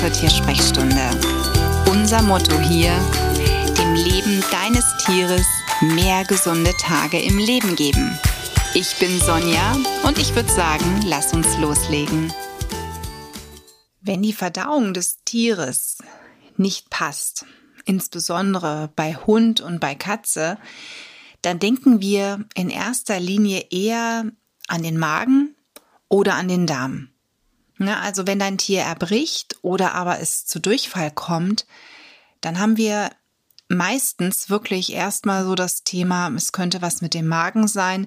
zur Tiersprechstunde. Unser Motto hier, dem Leben deines Tieres mehr gesunde Tage im Leben geben. Ich bin Sonja und ich würde sagen, lass uns loslegen. Wenn die Verdauung des Tieres nicht passt, insbesondere bei Hund und bei Katze, dann denken wir in erster Linie eher an den Magen oder an den Darm. Na, also wenn dein Tier erbricht oder aber es zu Durchfall kommt, dann haben wir meistens wirklich erstmal so das Thema, es könnte was mit dem Magen sein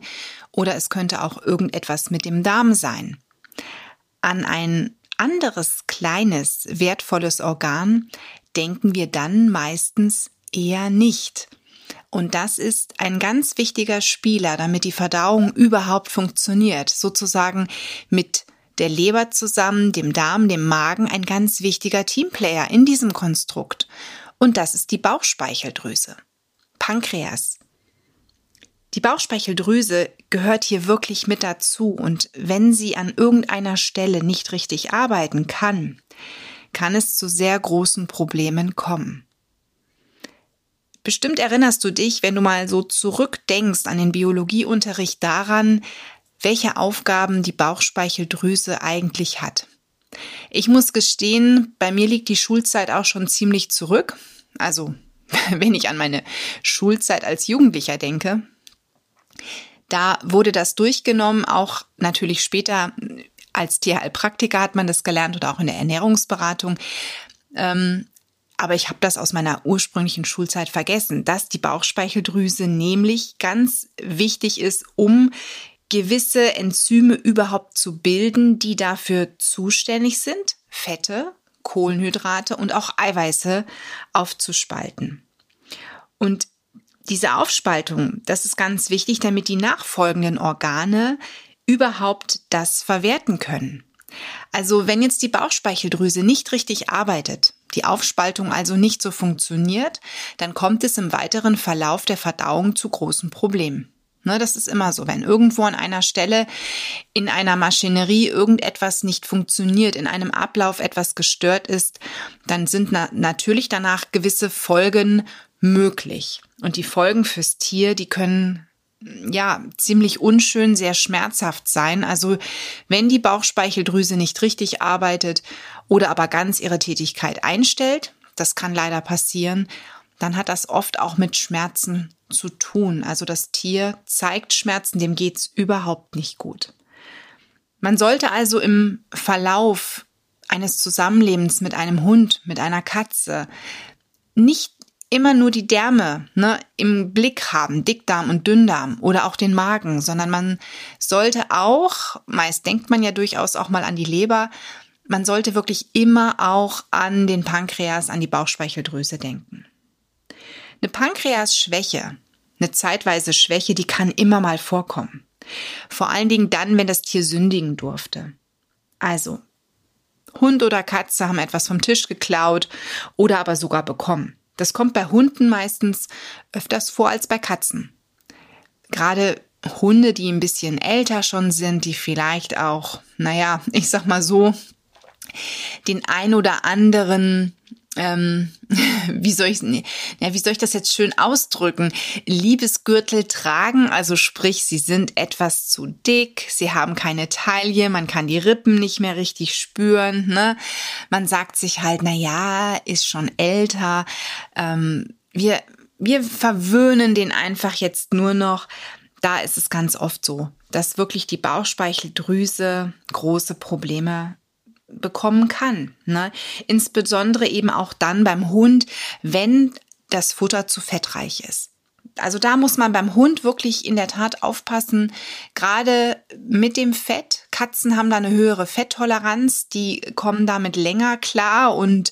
oder es könnte auch irgendetwas mit dem Darm sein. An ein anderes kleines, wertvolles Organ denken wir dann meistens eher nicht. Und das ist ein ganz wichtiger Spieler, damit die Verdauung überhaupt funktioniert, sozusagen mit der Leber zusammen, dem Darm, dem Magen, ein ganz wichtiger Teamplayer in diesem Konstrukt. Und das ist die Bauchspeicheldrüse. Pankreas. Die Bauchspeicheldrüse gehört hier wirklich mit dazu und wenn sie an irgendeiner Stelle nicht richtig arbeiten kann, kann es zu sehr großen Problemen kommen. Bestimmt erinnerst du dich, wenn du mal so zurückdenkst an den Biologieunterricht daran, welche Aufgaben die Bauchspeicheldrüse eigentlich hat. Ich muss gestehen, bei mir liegt die Schulzeit auch schon ziemlich zurück. Also, wenn ich an meine Schulzeit als Jugendlicher denke, da wurde das durchgenommen, auch natürlich später als Tierheilpraktiker hat man das gelernt oder auch in der Ernährungsberatung. Ähm, aber ich habe das aus meiner ursprünglichen Schulzeit vergessen, dass die Bauchspeicheldrüse nämlich ganz wichtig ist, um gewisse Enzyme überhaupt zu bilden, die dafür zuständig sind, Fette, Kohlenhydrate und auch Eiweiße aufzuspalten. Und diese Aufspaltung, das ist ganz wichtig, damit die nachfolgenden Organe überhaupt das verwerten können. Also wenn jetzt die Bauchspeicheldrüse nicht richtig arbeitet, die Aufspaltung also nicht so funktioniert, dann kommt es im weiteren Verlauf der Verdauung zu großen Problemen. Ne, das ist immer so. Wenn irgendwo an einer Stelle in einer Maschinerie irgendetwas nicht funktioniert, in einem Ablauf etwas gestört ist, dann sind na natürlich danach gewisse Folgen möglich. Und die Folgen fürs Tier, die können ja ziemlich unschön, sehr schmerzhaft sein. Also wenn die Bauchspeicheldrüse nicht richtig arbeitet oder aber ganz ihre Tätigkeit einstellt, das kann leider passieren, dann hat das oft auch mit Schmerzen zu tun. Also das Tier zeigt Schmerzen, dem geht's überhaupt nicht gut. Man sollte also im Verlauf eines Zusammenlebens mit einem Hund, mit einer Katze nicht immer nur die Därme ne, im Blick haben, Dickdarm und Dünndarm oder auch den Magen, sondern man sollte auch, meist denkt man ja durchaus auch mal an die Leber, man sollte wirklich immer auch an den Pankreas, an die Bauchspeicheldrüse denken. Eine Pankreasschwäche, eine zeitweise Schwäche, die kann immer mal vorkommen. Vor allen Dingen dann, wenn das Tier sündigen durfte. Also, Hund oder Katze haben etwas vom Tisch geklaut oder aber sogar bekommen. Das kommt bei Hunden meistens öfters vor als bei Katzen. Gerade Hunde, die ein bisschen älter schon sind, die vielleicht auch, naja, ich sag mal so, den ein oder anderen ähm, wie soll ich, ja, wie soll ich das jetzt schön ausdrücken? Liebesgürtel tragen, also sprich, sie sind etwas zu dick, sie haben keine Taille, man kann die Rippen nicht mehr richtig spüren, ne? Man sagt sich halt, na ja, ist schon älter, ähm, wir, wir verwöhnen den einfach jetzt nur noch. Da ist es ganz oft so, dass wirklich die Bauchspeicheldrüse große Probleme bekommen kann. Ne? Insbesondere eben auch dann beim Hund, wenn das Futter zu fettreich ist. Also da muss man beim Hund wirklich in der Tat aufpassen, gerade mit dem Fett. Katzen haben da eine höhere Fetttoleranz, die kommen damit länger klar und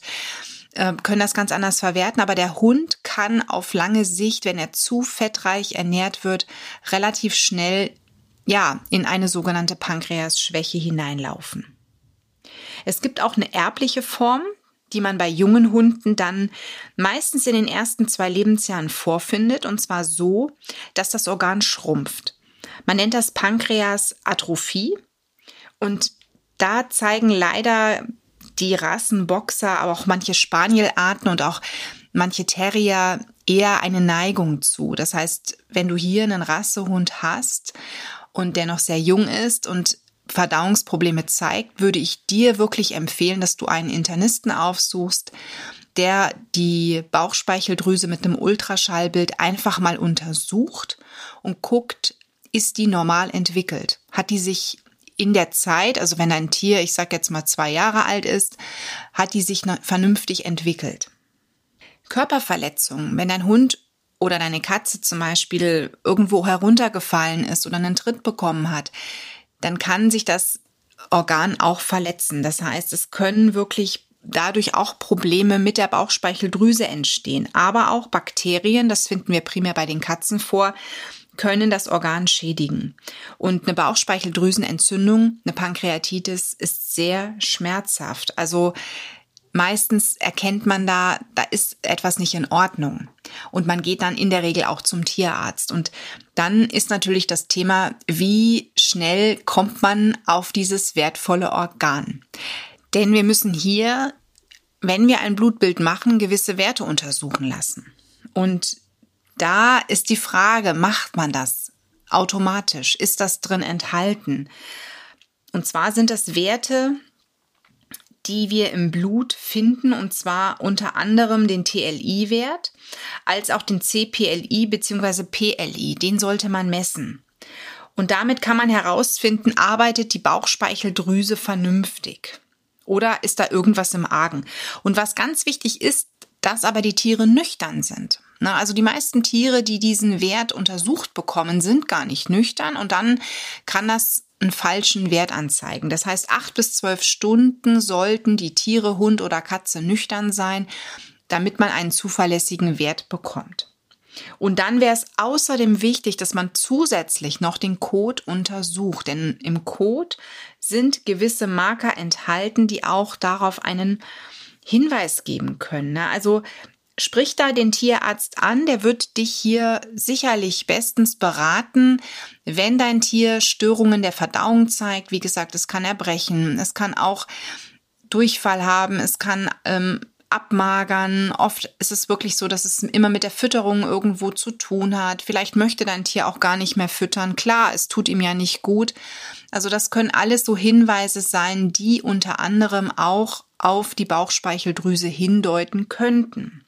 äh, können das ganz anders verwerten. Aber der Hund kann auf lange Sicht, wenn er zu fettreich ernährt wird, relativ schnell ja in eine sogenannte Pankreasschwäche hineinlaufen. Es gibt auch eine erbliche Form, die man bei jungen Hunden dann meistens in den ersten zwei Lebensjahren vorfindet, und zwar so, dass das Organ schrumpft. Man nennt das Pankreasatrophie und da zeigen leider die Rassenboxer, aber auch manche Spanielarten und auch manche Terrier eher eine Neigung zu. Das heißt, wenn du hier einen Rassehund hast und der noch sehr jung ist und Verdauungsprobleme zeigt, würde ich dir wirklich empfehlen, dass du einen Internisten aufsuchst, der die Bauchspeicheldrüse mit einem Ultraschallbild einfach mal untersucht und guckt, ist die normal entwickelt? Hat die sich in der Zeit, also wenn ein Tier, ich sag jetzt mal zwei Jahre alt ist, hat die sich vernünftig entwickelt? Körperverletzungen, wenn dein Hund oder deine Katze zum Beispiel irgendwo heruntergefallen ist oder einen Tritt bekommen hat, dann kann sich das Organ auch verletzen. Das heißt, es können wirklich dadurch auch Probleme mit der Bauchspeicheldrüse entstehen. Aber auch Bakterien, das finden wir primär bei den Katzen vor, können das Organ schädigen. Und eine Bauchspeicheldrüsenentzündung, eine Pankreatitis ist sehr schmerzhaft. Also meistens erkennt man da, da ist etwas nicht in Ordnung. Und man geht dann in der Regel auch zum Tierarzt. Und dann ist natürlich das Thema, wie schnell kommt man auf dieses wertvolle Organ. Denn wir müssen hier, wenn wir ein Blutbild machen, gewisse Werte untersuchen lassen. Und da ist die Frage, macht man das automatisch? Ist das drin enthalten? Und zwar sind das Werte, die wir im Blut finden, und zwar unter anderem den TLI-Wert, als auch den CPLI bzw. PLI. Den sollte man messen. Und damit kann man herausfinden, arbeitet die Bauchspeicheldrüse vernünftig oder ist da irgendwas im Argen. Und was ganz wichtig ist, dass aber die Tiere nüchtern sind. Na, also die meisten Tiere, die diesen Wert untersucht bekommen, sind gar nicht nüchtern und dann kann das einen falschen Wert anzeigen. Das heißt, acht bis zwölf Stunden sollten die Tiere, Hund oder Katze nüchtern sein, damit man einen zuverlässigen Wert bekommt. Und dann wäre es außerdem wichtig, dass man zusätzlich noch den Code untersucht, denn im Code sind gewisse Marker enthalten, die auch darauf einen Hinweis geben können. Ne? Also sprich da den Tierarzt an, der wird dich hier sicherlich bestens beraten, wenn dein Tier Störungen der Verdauung zeigt. Wie gesagt, es kann erbrechen, es kann auch Durchfall haben, es kann ähm, abmagern. Oft ist es wirklich so, dass es immer mit der Fütterung irgendwo zu tun hat. Vielleicht möchte dein Tier auch gar nicht mehr füttern. Klar, es tut ihm ja nicht gut. Also das können alles so Hinweise sein, die unter anderem auch auf die Bauchspeicheldrüse hindeuten könnten.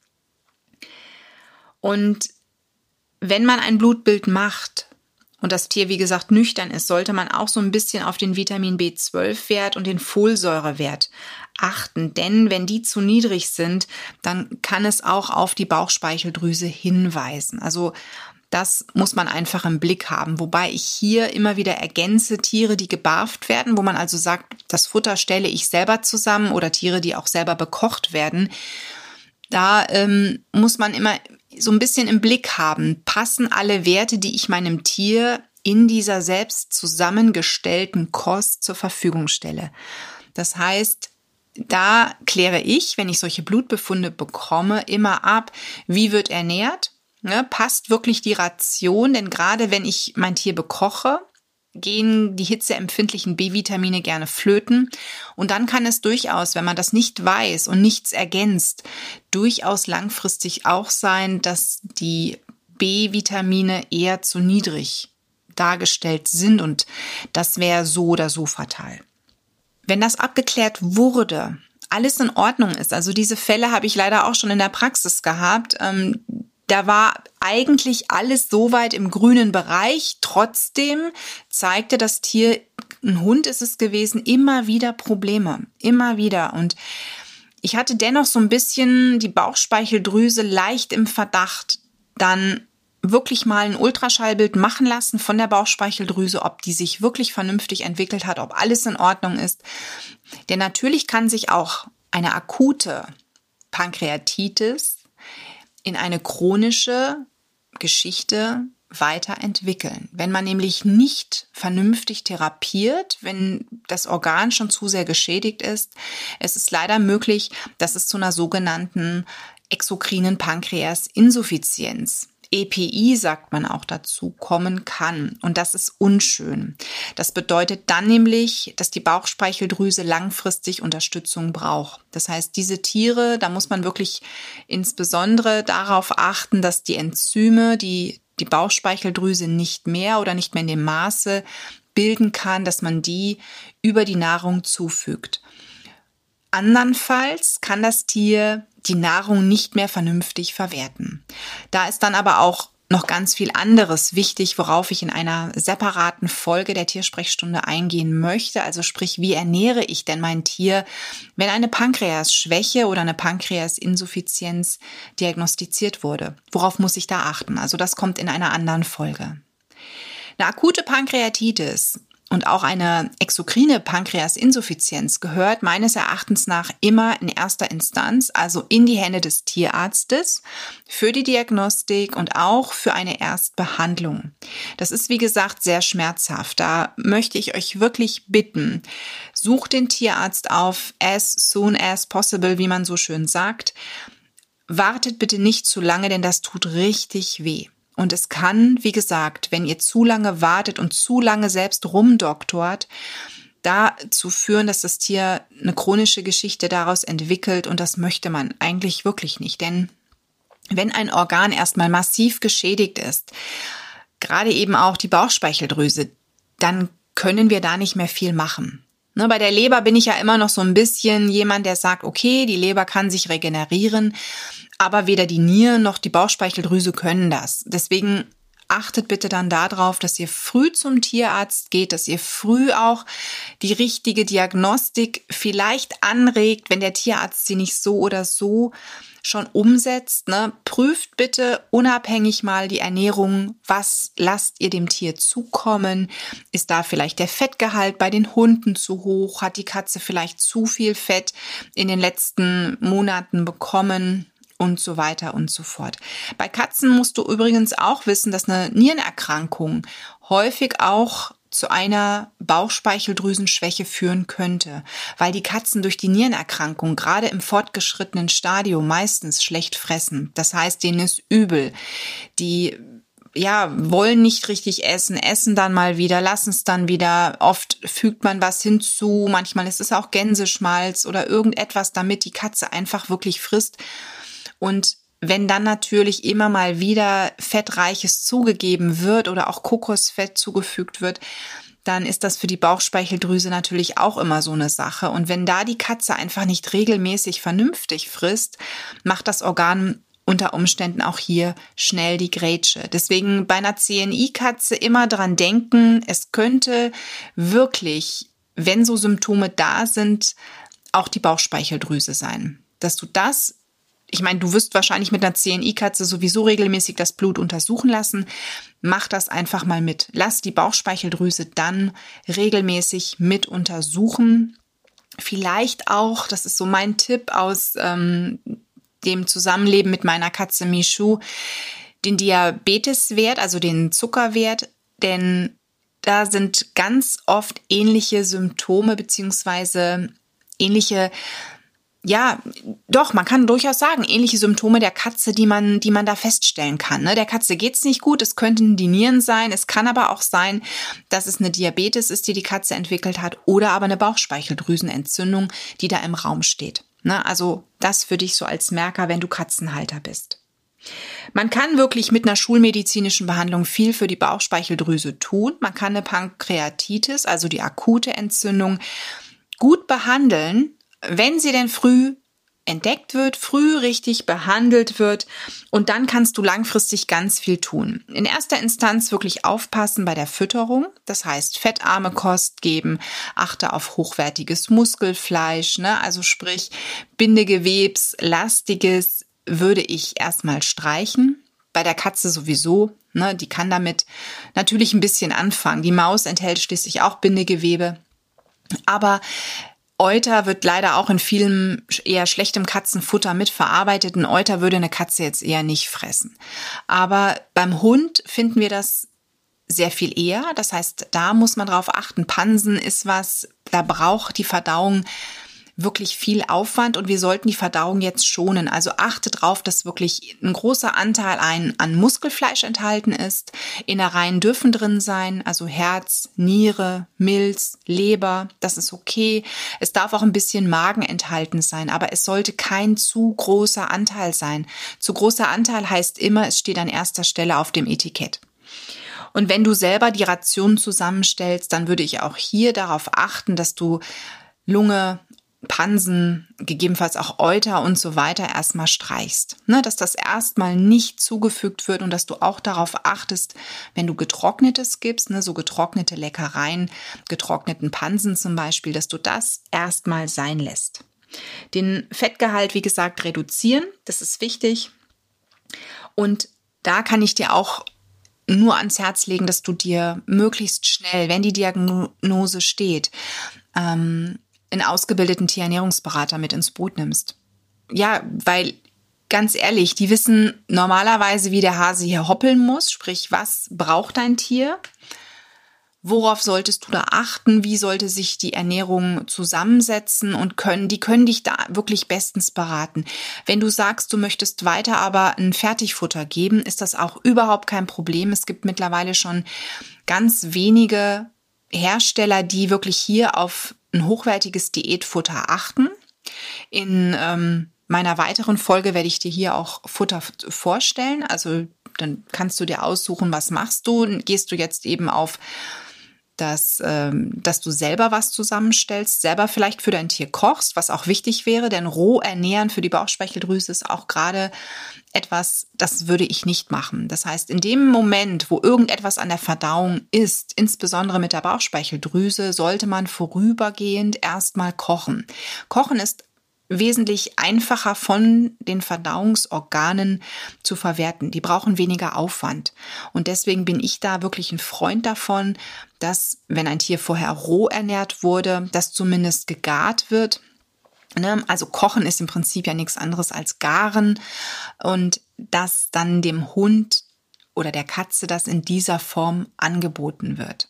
Und wenn man ein Blutbild macht und das Tier, wie gesagt, nüchtern ist, sollte man auch so ein bisschen auf den Vitamin B12-Wert und den Folsäurewert achten. Denn wenn die zu niedrig sind, dann kann es auch auf die Bauchspeicheldrüse hinweisen. Also das muss man einfach im Blick haben. Wobei ich hier immer wieder ergänze Tiere, die gebarft werden, wo man also sagt, das Futter stelle ich selber zusammen oder Tiere, die auch selber bekocht werden. Da ähm, muss man immer so ein bisschen im Blick haben, passen alle Werte, die ich meinem Tier in dieser selbst zusammengestellten Kost zur Verfügung stelle. Das heißt, da kläre ich, wenn ich solche Blutbefunde bekomme, immer ab, wie wird ernährt, ne, passt wirklich die Ration, denn gerade wenn ich mein Tier bekoche, gehen die hitzeempfindlichen B-Vitamine gerne flöten. Und dann kann es durchaus, wenn man das nicht weiß und nichts ergänzt, durchaus langfristig auch sein, dass die B-Vitamine eher zu niedrig dargestellt sind und das wäre so oder so fatal. Wenn das abgeklärt wurde, alles in Ordnung ist, also diese Fälle habe ich leider auch schon in der Praxis gehabt, ähm, da war eigentlich alles soweit im grünen Bereich. Trotzdem zeigte das Tier, ein Hund ist es gewesen, immer wieder Probleme. Immer wieder. Und ich hatte dennoch so ein bisschen die Bauchspeicheldrüse leicht im Verdacht, dann wirklich mal ein Ultraschallbild machen lassen von der Bauchspeicheldrüse, ob die sich wirklich vernünftig entwickelt hat, ob alles in Ordnung ist. Denn natürlich kann sich auch eine akute Pankreatitis in eine chronische Geschichte weiterentwickeln. Wenn man nämlich nicht vernünftig therapiert, wenn das Organ schon zu sehr geschädigt ist, es ist leider möglich, dass es zu einer sogenannten exokrinen Pankreasinsuffizienz EPI, sagt man auch dazu, kommen kann. Und das ist unschön. Das bedeutet dann nämlich, dass die Bauchspeicheldrüse langfristig Unterstützung braucht. Das heißt, diese Tiere, da muss man wirklich insbesondere darauf achten, dass die Enzyme, die die Bauchspeicheldrüse nicht mehr oder nicht mehr in dem Maße bilden kann, dass man die über die Nahrung zufügt. Andernfalls kann das Tier die Nahrung nicht mehr vernünftig verwerten. Da ist dann aber auch noch ganz viel anderes wichtig, worauf ich in einer separaten Folge der Tiersprechstunde eingehen möchte. Also sprich, wie ernähre ich denn mein Tier, wenn eine Pankreasschwäche oder eine Pankreasinsuffizienz diagnostiziert wurde? Worauf muss ich da achten? Also das kommt in einer anderen Folge. Eine akute Pankreatitis und auch eine exokrine Pankreasinsuffizienz gehört meines Erachtens nach immer in erster Instanz, also in die Hände des Tierarztes für die Diagnostik und auch für eine Erstbehandlung. Das ist, wie gesagt, sehr schmerzhaft. Da möchte ich euch wirklich bitten, sucht den Tierarzt auf as soon as possible, wie man so schön sagt. Wartet bitte nicht zu lange, denn das tut richtig weh. Und es kann, wie gesagt, wenn ihr zu lange wartet und zu lange selbst rumdoktort, dazu führen, dass das Tier eine chronische Geschichte daraus entwickelt und das möchte man eigentlich wirklich nicht. Denn wenn ein Organ erstmal massiv geschädigt ist, gerade eben auch die Bauchspeicheldrüse, dann können wir da nicht mehr viel machen. Ne, bei der Leber bin ich ja immer noch so ein bisschen jemand, der sagt, okay, die Leber kann sich regenerieren. Aber weder die Nieren noch die Bauchspeicheldrüse können das. Deswegen achtet bitte dann darauf, dass ihr früh zum Tierarzt geht, dass ihr früh auch die richtige Diagnostik vielleicht anregt, wenn der Tierarzt sie nicht so oder so schon umsetzt. Ne? Prüft bitte unabhängig mal die Ernährung. Was lasst ihr dem Tier zukommen? Ist da vielleicht der Fettgehalt bei den Hunden zu hoch? Hat die Katze vielleicht zu viel Fett in den letzten Monaten bekommen? Und so weiter und so fort. Bei Katzen musst du übrigens auch wissen, dass eine Nierenerkrankung häufig auch zu einer Bauchspeicheldrüsenschwäche führen könnte, weil die Katzen durch die Nierenerkrankung gerade im fortgeschrittenen Stadium meistens schlecht fressen. Das heißt, denen ist übel. Die ja, wollen nicht richtig essen, essen dann mal wieder, lassen es dann wieder. Oft fügt man was hinzu, manchmal ist es auch Gänseschmalz oder irgendetwas, damit die Katze einfach wirklich frisst und wenn dann natürlich immer mal wieder Fettreiches zugegeben wird oder auch Kokosfett zugefügt wird, dann ist das für die Bauchspeicheldrüse natürlich auch immer so eine Sache. Und wenn da die Katze einfach nicht regelmäßig vernünftig frisst, macht das Organ unter Umständen auch hier schnell die Grätsche. Deswegen bei einer CNI-Katze immer dran denken, es könnte wirklich, wenn so Symptome da sind, auch die Bauchspeicheldrüse sein. Dass du das ich meine, du wirst wahrscheinlich mit einer CNI-Katze sowieso regelmäßig das Blut untersuchen lassen. Mach das einfach mal mit. Lass die Bauchspeicheldrüse dann regelmäßig mit untersuchen. Vielleicht auch, das ist so mein Tipp aus ähm, dem Zusammenleben mit meiner Katze Michu, den Diabeteswert, also den Zuckerwert, denn da sind ganz oft ähnliche Symptome beziehungsweise ähnliche ja, doch, man kann durchaus sagen, ähnliche Symptome der Katze, die man, die man da feststellen kann. Ne? Der Katze geht's nicht gut, es könnten die Nieren sein, es kann aber auch sein, dass es eine Diabetes ist, die die Katze entwickelt hat, oder aber eine Bauchspeicheldrüsenentzündung, die da im Raum steht. Ne? Also das für dich so als Merker, wenn du Katzenhalter bist. Man kann wirklich mit einer schulmedizinischen Behandlung viel für die Bauchspeicheldrüse tun. Man kann eine Pankreatitis, also die akute Entzündung, gut behandeln, wenn sie denn früh entdeckt wird, früh richtig behandelt wird und dann kannst du langfristig ganz viel tun. In erster Instanz wirklich aufpassen bei der Fütterung, das heißt fettarme Kost geben, achte auf hochwertiges Muskelfleisch, ne? also sprich Bindegewebslastiges würde ich erstmal streichen. Bei der Katze sowieso, ne? die kann damit natürlich ein bisschen anfangen. Die Maus enthält schließlich auch Bindegewebe. Aber Euter wird leider auch in vielem eher schlechtem Katzenfutter mitverarbeitet. Ein Euter würde eine Katze jetzt eher nicht fressen. Aber beim Hund finden wir das sehr viel eher. Das heißt, da muss man drauf achten. Pansen ist was, da braucht die Verdauung wirklich viel Aufwand und wir sollten die Verdauung jetzt schonen. Also achte darauf, dass wirklich ein großer Anteil ein, an Muskelfleisch enthalten ist. Innereien dürfen drin sein, also Herz, Niere, Milz, Leber, das ist okay. Es darf auch ein bisschen Magen enthalten sein, aber es sollte kein zu großer Anteil sein. Zu großer Anteil heißt immer, es steht an erster Stelle auf dem Etikett. Und wenn du selber die Ration zusammenstellst, dann würde ich auch hier darauf achten, dass du Lunge, Pansen, gegebenenfalls auch Euter und so weiter erstmal streichst. Ne, dass das erstmal nicht zugefügt wird und dass du auch darauf achtest, wenn du getrocknetes gibst, ne, so getrocknete Leckereien, getrockneten Pansen zum Beispiel, dass du das erstmal sein lässt. Den Fettgehalt, wie gesagt, reduzieren, das ist wichtig. Und da kann ich dir auch nur ans Herz legen, dass du dir möglichst schnell, wenn die Diagnose steht, ähm, einen ausgebildeten Tierernährungsberater mit ins Boot nimmst. Ja, weil ganz ehrlich, die wissen normalerweise, wie der Hase hier hoppeln muss, sprich, was braucht dein Tier? Worauf solltest du da achten? Wie sollte sich die Ernährung zusammensetzen und können? Die können dich da wirklich bestens beraten. Wenn du sagst, du möchtest weiter aber ein Fertigfutter geben, ist das auch überhaupt kein Problem. Es gibt mittlerweile schon ganz wenige Hersteller, die wirklich hier auf ein hochwertiges Diätfutter achten. In ähm, meiner weiteren Folge werde ich dir hier auch Futter vorstellen. Also dann kannst du dir aussuchen, was machst du. Gehst du jetzt eben auf dass, ähm, dass du selber was zusammenstellst, selber vielleicht für dein Tier kochst, was auch wichtig wäre, denn roh ernähren für die Bauchspeicheldrüse ist auch gerade etwas, das würde ich nicht machen. Das heißt, in dem Moment, wo irgendetwas an der Verdauung ist, insbesondere mit der Bauchspeicheldrüse, sollte man vorübergehend erstmal kochen. Kochen ist wesentlich einfacher von den Verdauungsorganen zu verwerten. Die brauchen weniger Aufwand. Und deswegen bin ich da wirklich ein Freund davon, dass, wenn ein Tier vorher roh ernährt wurde, das zumindest gegart wird. Ne? Also kochen ist im Prinzip ja nichts anderes als garen und dass dann dem Hund oder der Katze das in dieser Form angeboten wird.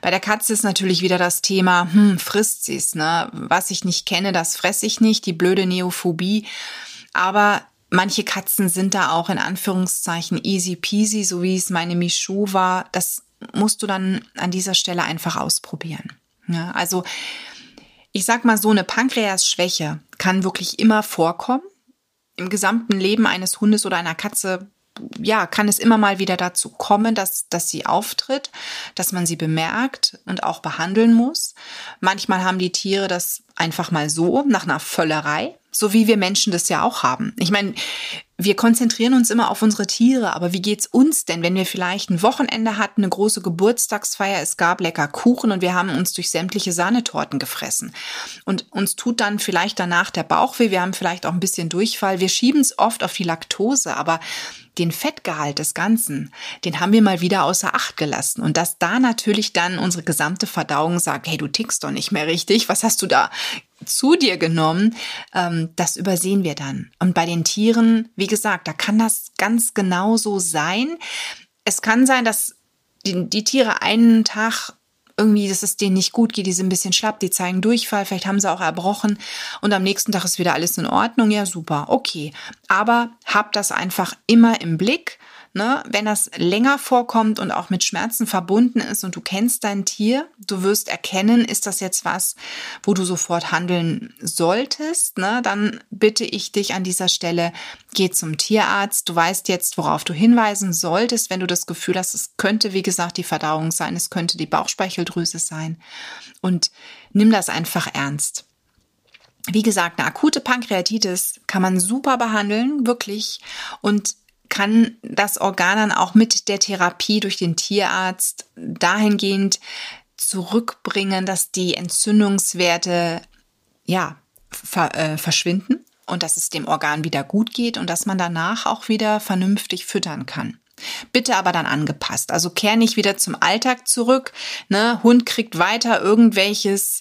Bei der Katze ist natürlich wieder das Thema, hm, frisst sie's, ne? Was ich nicht kenne, das fresse ich nicht, die blöde Neophobie. Aber manche Katzen sind da auch in Anführungszeichen easy peasy, so wie es meine Michu war. Das musst du dann an dieser Stelle einfach ausprobieren. Ja, also ich sag mal so, eine Pankreasschwäche kann wirklich immer vorkommen. Im gesamten Leben eines Hundes oder einer Katze ja, kann es immer mal wieder dazu kommen, dass, dass sie auftritt, dass man sie bemerkt und auch behandeln muss. Manchmal haben die Tiere das einfach mal so, nach einer Völlerei, so wie wir Menschen das ja auch haben. Ich meine, wir konzentrieren uns immer auf unsere Tiere, aber wie geht's uns denn, wenn wir vielleicht ein Wochenende hatten, eine große Geburtstagsfeier, es gab lecker Kuchen und wir haben uns durch sämtliche Sahnetorten gefressen und uns tut dann vielleicht danach der Bauch weh, wir haben vielleicht auch ein bisschen Durchfall, wir schieben es oft auf die Laktose, aber den Fettgehalt des Ganzen, den haben wir mal wieder außer Acht gelassen. Und dass da natürlich dann unsere gesamte Verdauung sagt, hey, du tickst doch nicht mehr richtig, was hast du da zu dir genommen, ähm, das übersehen wir dann. Und bei den Tieren, wie gesagt, da kann das ganz genau so sein. Es kann sein, dass die, die Tiere einen Tag irgendwie, dass es denen nicht gut geht, die sind ein bisschen schlapp, die zeigen Durchfall, vielleicht haben sie auch erbrochen und am nächsten Tag ist wieder alles in Ordnung. Ja, super, okay. Aber hab das einfach immer im Blick Ne? Wenn das länger vorkommt und auch mit Schmerzen verbunden ist und du kennst dein Tier, du wirst erkennen, ist das jetzt was, wo du sofort handeln solltest, ne? dann bitte ich dich an dieser Stelle, geh zum Tierarzt. Du weißt jetzt, worauf du hinweisen solltest, wenn du das Gefühl hast, es könnte, wie gesagt, die Verdauung sein, es könnte die Bauchspeicheldrüse sein. Und nimm das einfach ernst. Wie gesagt, eine akute Pankreatitis kann man super behandeln, wirklich. Und kann das Organ dann auch mit der Therapie durch den Tierarzt dahingehend zurückbringen, dass die Entzündungswerte ja ver, äh, verschwinden und dass es dem Organ wieder gut geht und dass man danach auch wieder vernünftig füttern kann. Bitte aber dann angepasst. Also kehr nicht wieder zum Alltag zurück. Ne? Hund kriegt weiter irgendwelches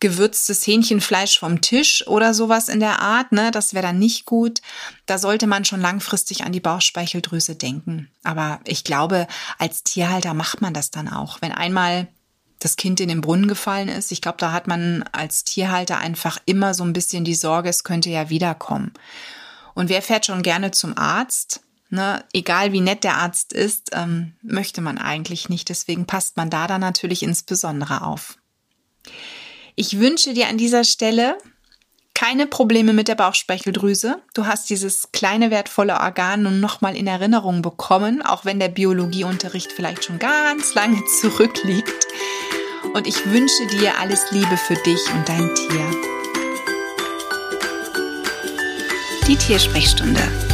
gewürztes Hähnchenfleisch vom Tisch oder sowas in der Art. Ne? Das wäre dann nicht gut. Da sollte man schon langfristig an die Bauchspeicheldrüse denken. Aber ich glaube, als Tierhalter macht man das dann auch. Wenn einmal das Kind in den Brunnen gefallen ist. Ich glaube, da hat man als Tierhalter einfach immer so ein bisschen die Sorge, es könnte ja wiederkommen. Und wer fährt schon gerne zum Arzt? Ne, egal wie nett der Arzt ist, ähm, möchte man eigentlich nicht. Deswegen passt man da dann natürlich insbesondere auf. Ich wünsche dir an dieser Stelle keine Probleme mit der Bauchspeicheldrüse. Du hast dieses kleine wertvolle Organ nun nochmal in Erinnerung bekommen, auch wenn der Biologieunterricht vielleicht schon ganz lange zurückliegt. Und ich wünsche dir alles Liebe für dich und dein Tier. Die Tiersprechstunde.